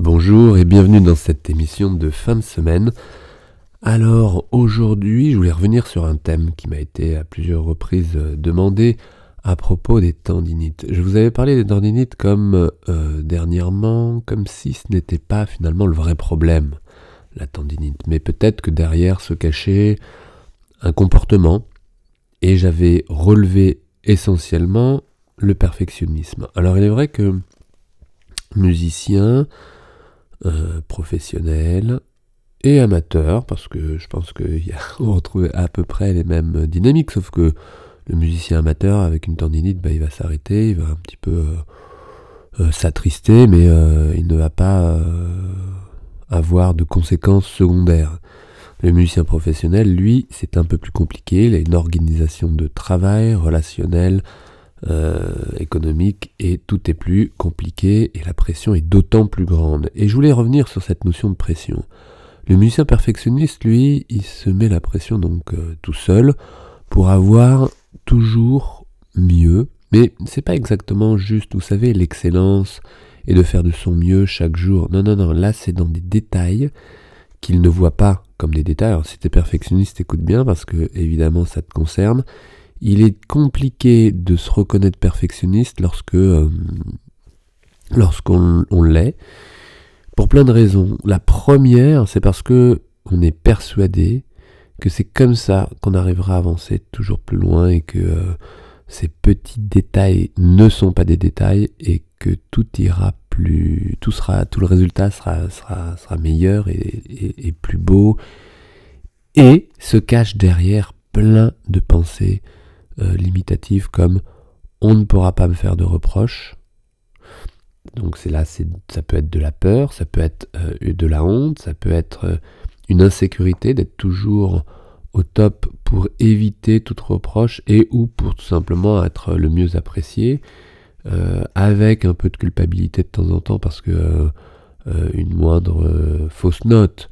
Bonjour et bienvenue dans cette émission de fin de semaine. Alors aujourd'hui, je voulais revenir sur un thème qui m'a été à plusieurs reprises euh, demandé à propos des tendinites. Je vous avais parlé des tendinites comme euh, dernièrement, comme si ce n'était pas finalement le vrai problème, la tendinite. Mais peut-être que derrière se cachait un comportement et j'avais relevé essentiellement le perfectionnisme. Alors il est vrai que musicien, euh, professionnels et amateurs, parce que je pense qu'on retrouve à peu près les mêmes dynamiques, sauf que le musicien amateur avec une tendinite, bah, il va s'arrêter, il va un petit peu euh, euh, s'attrister, mais il ne va pas avoir de conséquences secondaires. Le musicien professionnel, lui, c'est un peu plus compliqué, il a une organisation de travail relationnelle, euh, économique et tout est plus compliqué et la pression est d'autant plus grande. Et je voulais revenir sur cette notion de pression. Le musicien perfectionniste, lui, il se met la pression donc euh, tout seul pour avoir toujours mieux. Mais c'est pas exactement juste, vous savez, l'excellence et de faire de son mieux chaque jour. Non, non, non, là c'est dans des détails qu'il ne voit pas comme des détails. Alors si t'es perfectionniste, écoute bien parce que évidemment ça te concerne il est compliqué de se reconnaître perfectionniste lorsque euh, lorsqu'on l'est pour plein de raisons. La première, c'est parce que on est persuadé que c'est comme ça qu'on arrivera à avancer toujours plus loin et que euh, ces petits détails ne sont pas des détails et que tout ira plus, tout sera, tout le résultat sera, sera, sera meilleur et, et plus beau et se cache derrière plein de pensées euh, limitative comme on ne pourra pas me faire de reproches. Donc c'est là, ça peut être de la peur, ça peut être euh, de la honte, ça peut être euh, une insécurité d'être toujours au top pour éviter toute reproche et ou pour tout simplement être le mieux apprécié, avec un peu de culpabilité de temps en temps parce que une moindre fausse note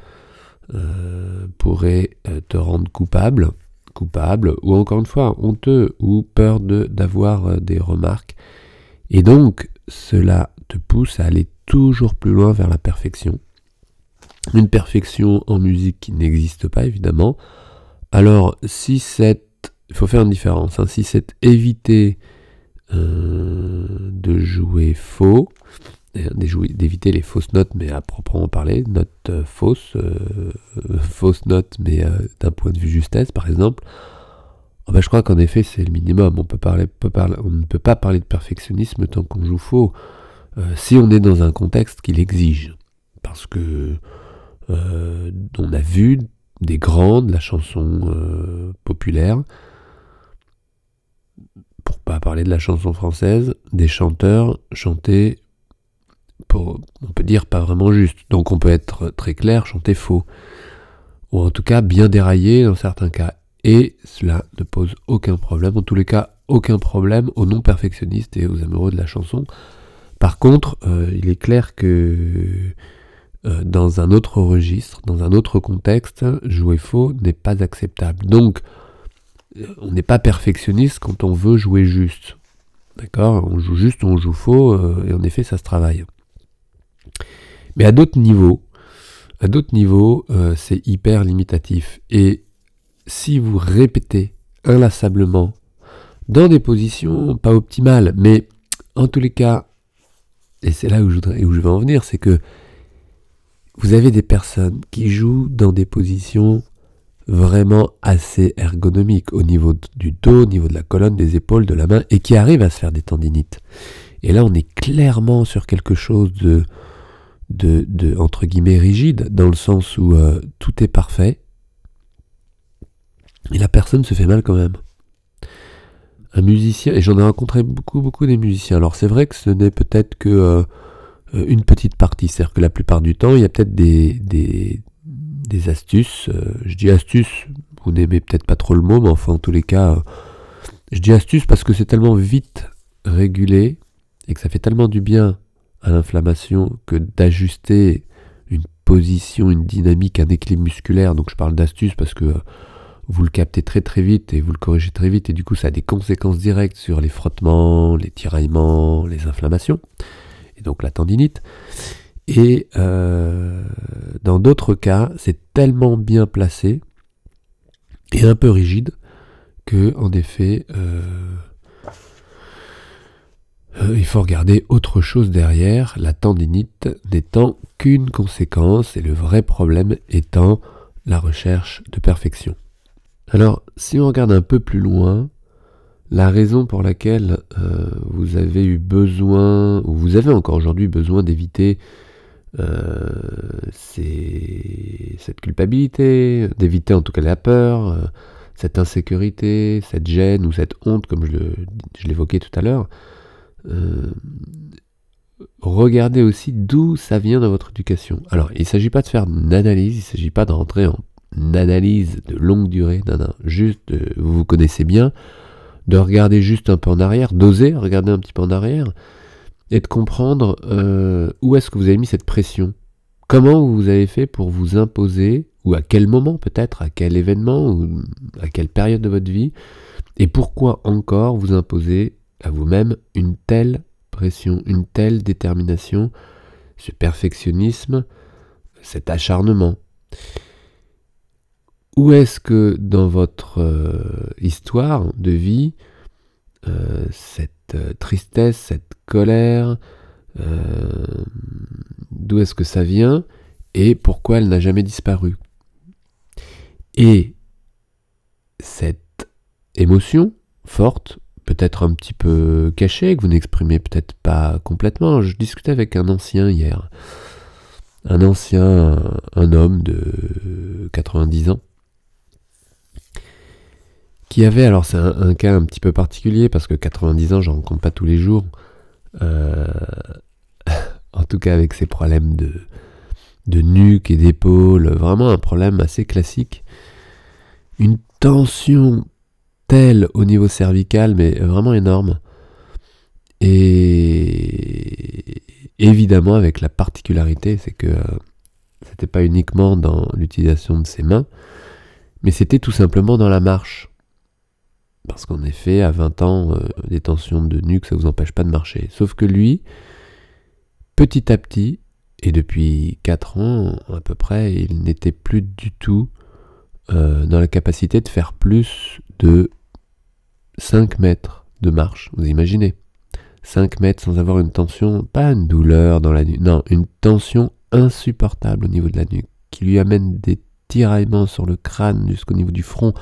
pourrait te rendre coupable coupable, ou encore une fois honteux, ou peur d'avoir euh, des remarques. Et donc, cela te pousse à aller toujours plus loin vers la perfection. Une perfection en musique qui n'existe pas, évidemment. Alors, si c'est... Il faut faire une différence. Hein. si c'est éviter euh, de jouer faux, d'éviter les fausses notes, mais à proprement parler, notes euh, fausses, euh, fausses notes, mais euh, d'un point de vue justesse, par exemple, oh ben, je crois qu'en effet, c'est le minimum. On, peut parler, on ne peut pas parler de perfectionnisme tant qu'on joue faux, si on est dans un contexte qui l'exige. Parce que on a vu des grandes, la chanson populaire, pour pas parler de la chanson française, des chanteurs chanter on peut dire pas vraiment juste. Donc on peut être très clair, chanter faux. Ou en tout cas bien déraillé dans certains cas. Et cela ne pose aucun problème. En tous les cas, aucun problème aux non-perfectionnistes et aux amoureux de la chanson. Par contre, euh, il est clair que euh, dans un autre registre, dans un autre contexte, jouer faux n'est pas acceptable. Donc, on n'est pas perfectionniste quand on veut jouer juste. D'accord? On joue juste on joue faux, euh, et en effet, ça se travaille. Mais à d'autres niveaux, à d'autres niveaux, euh, c'est hyper limitatif. Et si vous répétez inlassablement dans des positions pas optimales, mais en tous les cas, et c'est là où je, où je en venir, c'est que vous avez des personnes qui jouent dans des positions vraiment assez ergonomiques au niveau du dos, au niveau de la colonne, des épaules, de la main, et qui arrivent à se faire des tendinites. Et là, on est clairement sur quelque chose de de, entre guillemets rigide, dans le sens où euh, tout est parfait, et la personne se fait mal quand même. Un musicien, et j'en ai rencontré beaucoup, beaucoup des musiciens. Alors c'est vrai que ce n'est peut-être que euh, une petite partie, c'est-à-dire que la plupart du temps, il y a peut-être des, des, des, astuces. Euh, je dis astuces, vous n'aimez peut-être pas trop le mot, mais enfin en tous les cas, je dis astuces parce que c'est tellement vite régulé et que ça fait tellement du bien à l'inflammation que d'ajuster une position, une dynamique, un équilibre musculaire. Donc je parle d'astuce parce que vous le captez très très vite et vous le corrigez très vite et du coup ça a des conséquences directes sur les frottements, les tiraillements, les inflammations et donc la tendinite. Et euh, dans d'autres cas, c'est tellement bien placé et un peu rigide que, en effet, euh, euh, il faut regarder autre chose derrière, la tendinite n'étant qu'une conséquence et le vrai problème étant la recherche de perfection. Alors, si on regarde un peu plus loin, la raison pour laquelle euh, vous avez eu besoin, ou vous avez encore aujourd'hui besoin d'éviter euh, cette culpabilité, d'éviter en tout cas la peur, cette insécurité, cette gêne ou cette honte, comme je l'évoquais tout à l'heure, regardez aussi d'où ça vient dans votre éducation. Alors, il ne s'agit pas de faire une analyse, il ne s'agit pas de rentrer en analyse de longue durée, non, juste, vous vous connaissez bien, de regarder juste un peu en arrière, d'oser regarder un petit peu en arrière, et de comprendre euh, où est-ce que vous avez mis cette pression. Comment vous avez fait pour vous imposer, ou à quel moment peut-être, à quel événement, ou à quelle période de votre vie, et pourquoi encore vous imposer à vous-même une telle pression, une telle détermination, ce perfectionnisme, cet acharnement. Où est-ce que dans votre euh, histoire de vie, euh, cette euh, tristesse, cette colère, d'où est-ce que ça vient et pourquoi elle n'a jamais disparu? Et cette émotion forte, peut-être un petit peu cachée, que vous n'exprimez peut-être pas complètement. Je discutais avec un ancien hier, un ancien, un homme de 90 ans, qui avait, alors c'est un, cas un petit peu particulier parce que 90 ans, j'en rencontre pas tous les jours. Euh, en tout cas avec ses problèmes de nuque et d'épaule, vraiment un problème assez classique. Une tension telle au niveau cervical, mais vraiment énorme. Et évidemment avec la particularité, c'est que c'était pas uniquement dans l'utilisation de ses mains, mais c'était tout simplement dans la marche. Parce qu'en effet, à 20 ans, euh, des tensions de nuque, ça ne vous empêche pas de marcher. Sauf que lui, petit à petit, et depuis 4 ans à peu près, il n'était plus du tout euh, dans la capacité de faire plus de 5 mètres de marche. Vous imaginez 5 mètres sans avoir une tension, pas une douleur dans la nuque, non, une tension insupportable au niveau de la nuque, qui lui amène des tiraillements sur le crâne jusqu'au niveau du front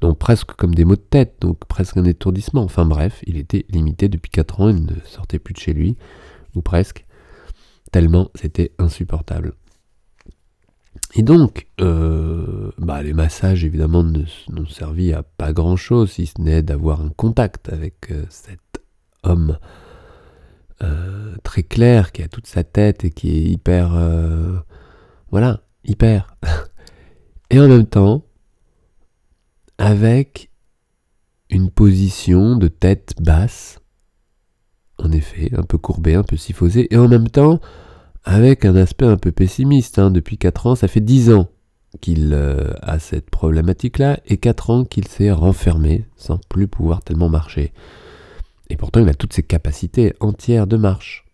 donc presque comme des maux de tête, donc presque un étourdissement. Enfin bref, il était limité depuis 4 ans, il ne sortait plus de chez lui, ou presque, tellement c'était insupportable. Et donc, euh, bah, les massages évidemment n'ont servi à pas grand chose, si ce n'est d'avoir un contact avec euh, cet homme euh, très clair qui a toute sa tête et qui est hyper. voilà, hyper. et en même temps, avec une position de tête basse, en effet, un peu courbée, un peu syphosée, et en même temps avec un aspect un peu pessimiste. Hein. Depuis 4 ans, ça fait 10 ans qu'il euh, a cette problématique-là, et 4 ans qu'il s'est renfermé sans plus pouvoir tellement marcher. Et pourtant, il a toutes ses capacités entières de marche.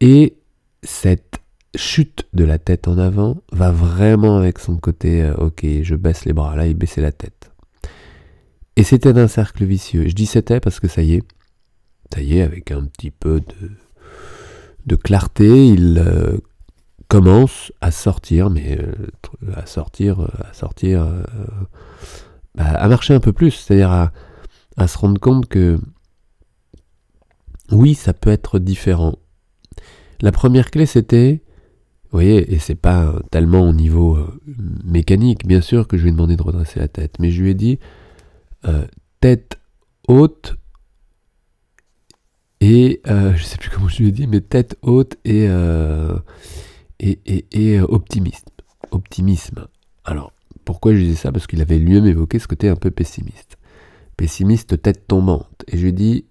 Et cette chute de la tête en avant va vraiment avec son côté euh, ok je baisse les bras là il baissait la tête et c'était un cercle vicieux je dis c'était parce que ça y est ça y est avec un petit peu de, de clarté il euh, commence à sortir mais euh, à sortir à sortir bah, à marcher un peu plus c'est à se rendre compte que oui ça peut être différent. La première clé c'était vous voyez, et c'est pas tellement au niveau euh, mécanique, bien sûr, que je lui ai demandé de redresser la tête, mais je lui ai dit euh, tête haute et euh, je sais plus comment je lui ai dit, mais tête haute et, et, et, optimiste. Optimisme. Alors, pourquoi je disais ça? Parce qu'il avait lui-même évoqué ce côté un peu pessimiste. Pessimiste, tête tombante. Et je lui ai dit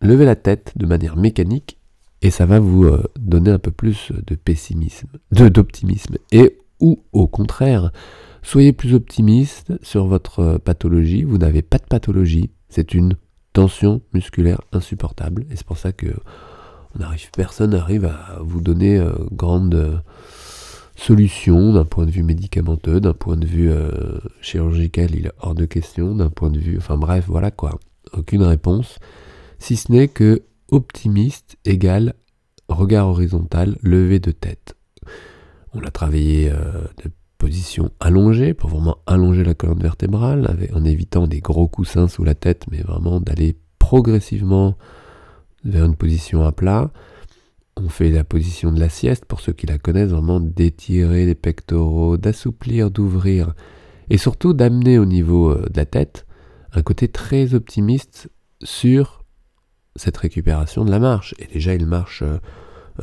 levez la tête de manière mécanique et ça va vous euh, donner un peu plus de pessimisme, de d'optimisme. Et ou au contraire, soyez plus optimiste sur votre euh, pathologie. Vous n'avez pas de pathologie, c'est une tension musculaire insupportable. Et c'est pour ça que personne n'arrive à vous donner euh, grande euh, solution d'un point de vue médicamenteux, d'un point de vue euh, chirurgical, il est hors de question, d'un point de vue, enfin bref, voilà quoi, aucune réponse, si ce n'est que optimiste égale regard horizontal, levé de tête. On l'a travaillé de position allongée pour vraiment allonger la colonne vertébrale en évitant des gros coussins sous la tête, mais vraiment d'aller progressivement vers une position à plat. On fait la position de la sieste, pour ceux qui la connaissent, vraiment d'étirer les pectoraux, d'assouplir, d'ouvrir, et surtout d'amener au niveau euh, de la tête un côté très optimiste sur cette récupération de la marche. Et déjà, il marche euh,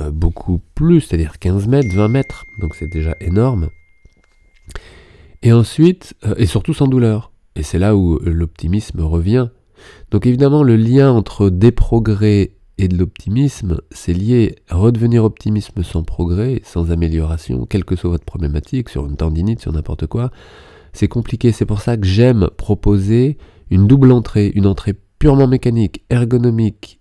euh, beaucoup plus, c'est-à-dire 15 mètres, 20 mètres, donc c'est déjà énorme. Et ensuite, et surtout sans douleur. Et c'est là où l'optimisme revient. Donc évidemment, le lien entre des progrès et de l'optimisme, c'est lié à redevenir optimisme sans progrès, sans amélioration, quelle que soit votre problématique, sur une tendinite, sur n'importe quoi. C'est compliqué, c'est pour ça que j'aime proposer une double entrée, une entrée purement mécanique, ergonomique,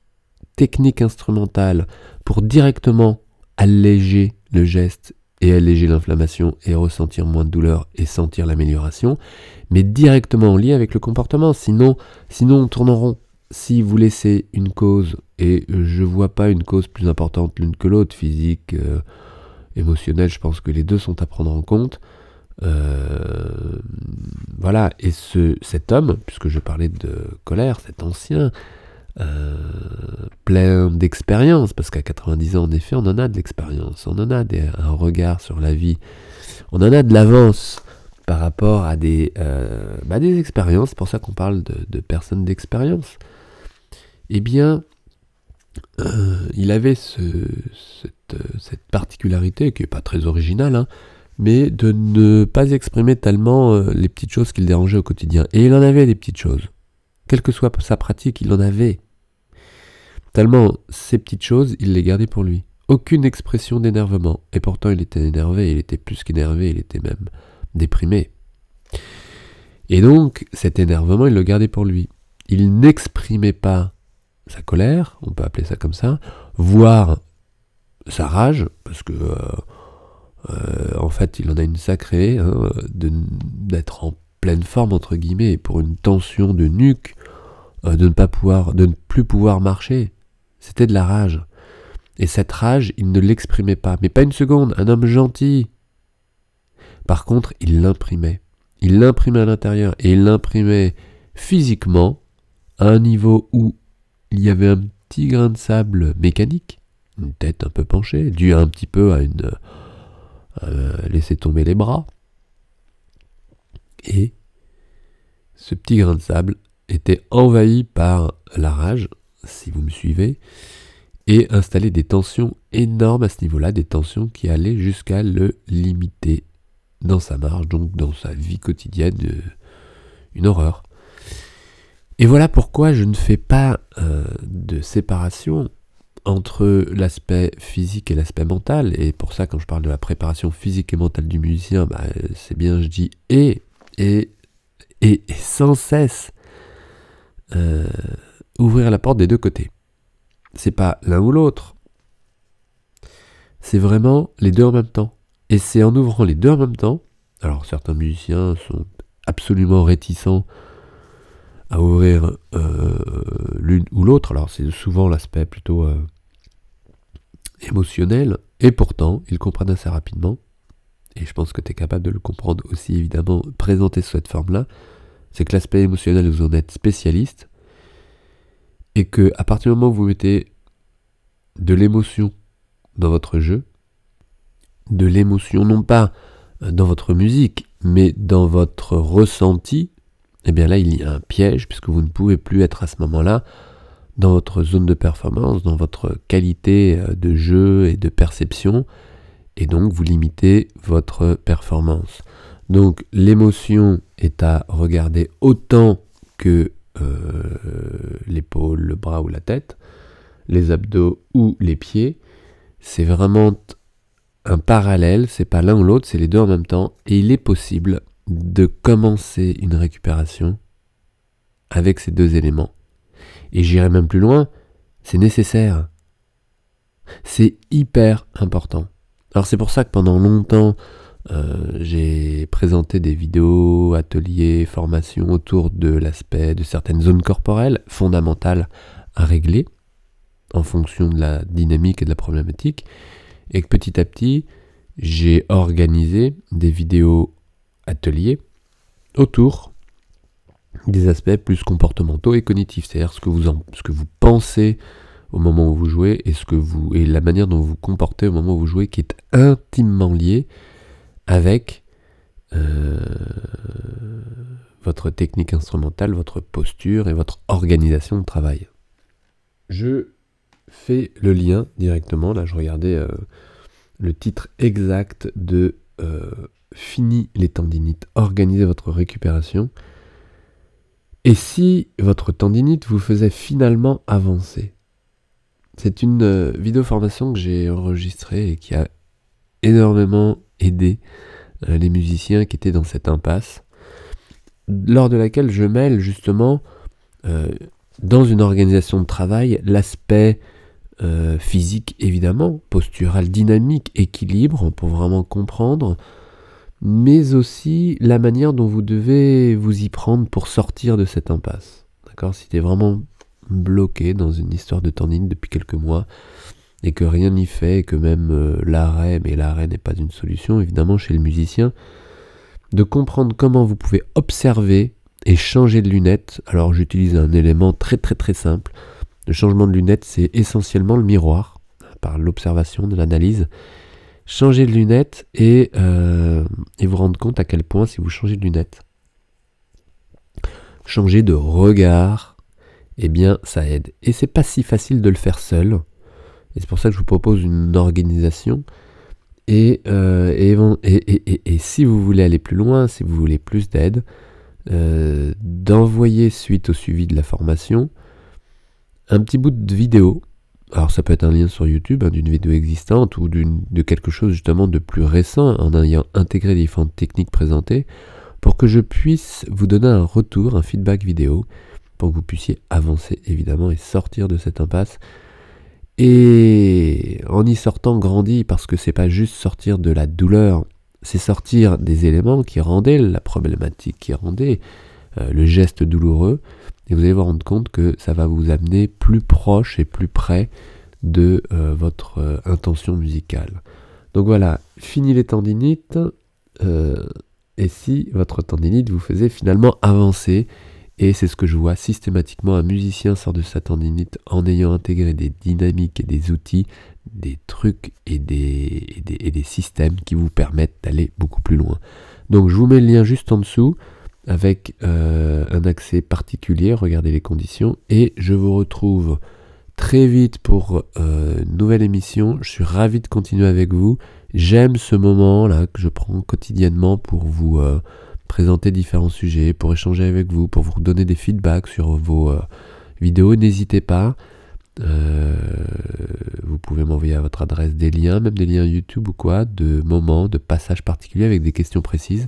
technique instrumentale, pour directement alléger le geste et alléger l'inflammation et ressentir moins de douleur et sentir l'amélioration, mais directement en lien avec le comportement. Sinon, sinon on tourne en rond. Si vous laissez une cause, et je vois pas une cause plus importante l'une que l'autre, physique, euh, émotionnelle, je pense que les deux sont à prendre en compte. Euh, voilà, et ce, cet homme, puisque je parlais de colère, cet ancien, euh, plein d'expérience, parce qu'à 90 ans, en effet, on en a de l'expérience, on en a un regard sur la vie, on en a de l'avance par rapport à des, euh, bah, des expériences, c'est pour ça qu'on parle de, personnes d'expérience. Eh bien, euh, il avait ce, cette, particularité, qui n'est pas très originale, hein, mais de ne pas exprimer tellement les petites choses qui le dérangeaient au quotidien. Et il en avait des petites choses. Quelle que soit sa pratique, il en avait. Tellement ces petites choses, il les gardait pour lui. Aucune expression d'énervement. Et pourtant, il était énervé, il était plus qu'énervé, il était même déprimé. Et donc, cet énervement, il le gardait pour lui. Il n'exprimait pas sa colère, on peut appeler ça comme ça, voire sa rage, parce que euh, euh, en fait, il en a une sacrée, hein, d'être en pleine forme, entre guillemets, pour une tension de nuque, euh, de ne pas pouvoir, de ne plus pouvoir marcher. C'était de la rage. Et cette rage, il ne l'exprimait pas, mais pas une seconde, un homme gentil. Par contre, il l'imprimait. Il l'imprimait à l'intérieur, et il l'imprimait physiquement à un niveau où il y avait un petit grain de sable mécanique, une tête un peu penchée, dû un petit peu à une... Laisser tomber les bras. Et ce petit grain de sable était envahi par la rage, si vous me suivez, et installer des tensions énormes à ce niveau-là, des tensions qui allaient jusqu'à le limiter dans sa marge, donc dans sa vie quotidienne, euh, une horreur. Et voilà pourquoi je ne fais pas euh, de séparation entre l'aspect physique et l'aspect mental. Et pour ça, quand je parle de la préparation physique et mentale du musicien, bah, c'est bien, je dis et, et, et, sans cesse. Euh, ouvrir la porte des deux côtés. C'est pas l'un ou l'autre. C'est vraiment les deux en même temps. Et c'est en ouvrant les deux en même temps. Alors certains musiciens sont absolument réticents à ouvrir euh, l'une ou l'autre. Alors c'est souvent l'aspect plutôt euh, émotionnel. Et pourtant, ils comprennent assez rapidement. Et je pense que tu es capable de le comprendre aussi évidemment présenté sous cette forme-là. C'est que l'aspect émotionnel, vous en êtes spécialiste et que à partir du moment où vous mettez de l'émotion dans votre jeu, de l'émotion non pas dans votre musique, mais dans votre ressenti, eh bien là il y a un piège puisque vous ne pouvez plus être à ce moment-là dans votre zone de performance, dans votre qualité euh, de jeu et de perception, et donc vous limitez votre performance. Donc l'émotion est à regarder autant que euh, le bras ou la tête, les abdos ou les pieds. C'est vraiment un parallèle, c'est pas l'un ou l'autre, c'est les deux en même temps. Et il est possible de commencer une récupération avec ces deux éléments. Et j'irai même plus loin, c'est nécessaire. C'est hyper important. Alors c'est pour ça que pendant longtemps, euh, j'ai présenté des vidéos, ateliers, formations autour de l'aspect de certaines zones corporelles fondamentales à régler en fonction de la dynamique et de la problématique. Et que petit à petit, j'ai organisé des vidéos ateliers autour des aspects plus comportementaux et cognitifs, c'est-à-dire ce que vous pensez au moment où vous jouez et et la manière dont vous vous comportez au moment où vous jouez qui est intimement lié avec euh, votre technique instrumentale, votre posture et votre organisation de travail. Je fais le lien directement, là je regardais euh, le titre exact de euh, Fini les tendinites, organisez votre récupération. Et si votre tendinite vous faisait finalement avancer? C'est une vidéo formation que j'ai enregistrée et qui a énormément aidé euh, les musiciens qui étaient dans cette impasse, lors de laquelle je mêle justement euh, dans une organisation de travail l'aspect physique évidemment, postural, dynamique, équilibre pour vraiment comprendre mais aussi la manière dont vous devez vous y prendre pour sortir de cette impasse. D'accord? Si tu es vraiment bloqué dans une histoire de tendine depuis quelques mois et que rien n'y fait, et que même euh, l'arrêt, mais l'arrêt n'est pas une solution évidemment chez le musicien, de comprendre comment vous pouvez observer et changer de lunettes. Alors j'utilise un élément très très très simple. Le changement de lunettes, c'est essentiellement le miroir, par l'observation, de l'analyse changer de lunettes et, euh, et vous rendre compte à quel point si vous changez de lunettes, changer de regard, eh bien ça aide. Et c'est pas si facile de le faire seul. Et c'est pour ça que je vous propose une organisation. Et, euh, et, et, si vous voulez aller plus loin, si vous voulez plus d'aide, euh, d'envoyer suite au suivi de la formation un petit bout de vidéo alors ça peut être un lien sur YouTube hein, d'une vidéo existante ou de quelque chose justement de plus récent en ayant intégré les différentes techniques présentées pour que je puisse vous donner un retour, un feedback vidéo pour que vous puissiez avancer évidemment et sortir de cette impasse. Et en y sortant grandi parce que c'est pas juste sortir de la douleur, c'est sortir des éléments qui rendaient la problématique, qui rendaient euh, le geste douloureux, et vous allez vous rendre compte que ça va vous amener plus proche et plus près de euh, votre euh, intention musicale. Donc voilà, fini les tendinites. Et si votre tendinite vous faisait finalement avancer, et c'est ce que je vois systématiquement, un musicien sort de sa tendinite en ayant intégré des dynamiques et des outils, des trucs et des, systèmes qui vous permettent d'aller beaucoup plus loin. Donc je vous mets le lien juste en dessous avec euh, un accès particulier, regardez les conditions, et je vous retrouve très vite pour euh, une nouvelle émission. Je suis ravi de continuer avec vous. J'aime ce moment là que je prends quotidiennement pour vous euh, présenter différents sujets, pour échanger avec vous, pour vous donner des feedbacks sur vos vidéos. N'hésitez pas. vous pouvez m'envoyer à votre adresse des liens, même des liens YouTube ou quoi, de moments, de passages particuliers avec des questions précises.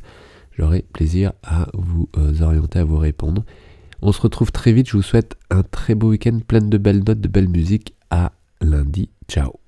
J'aurai plaisir à vous euh, orienter, à vous répondre. On se retrouve très vite. Je vous souhaite un très beau week-end plein de belles notes, de belle musique. À lundi. Ciao.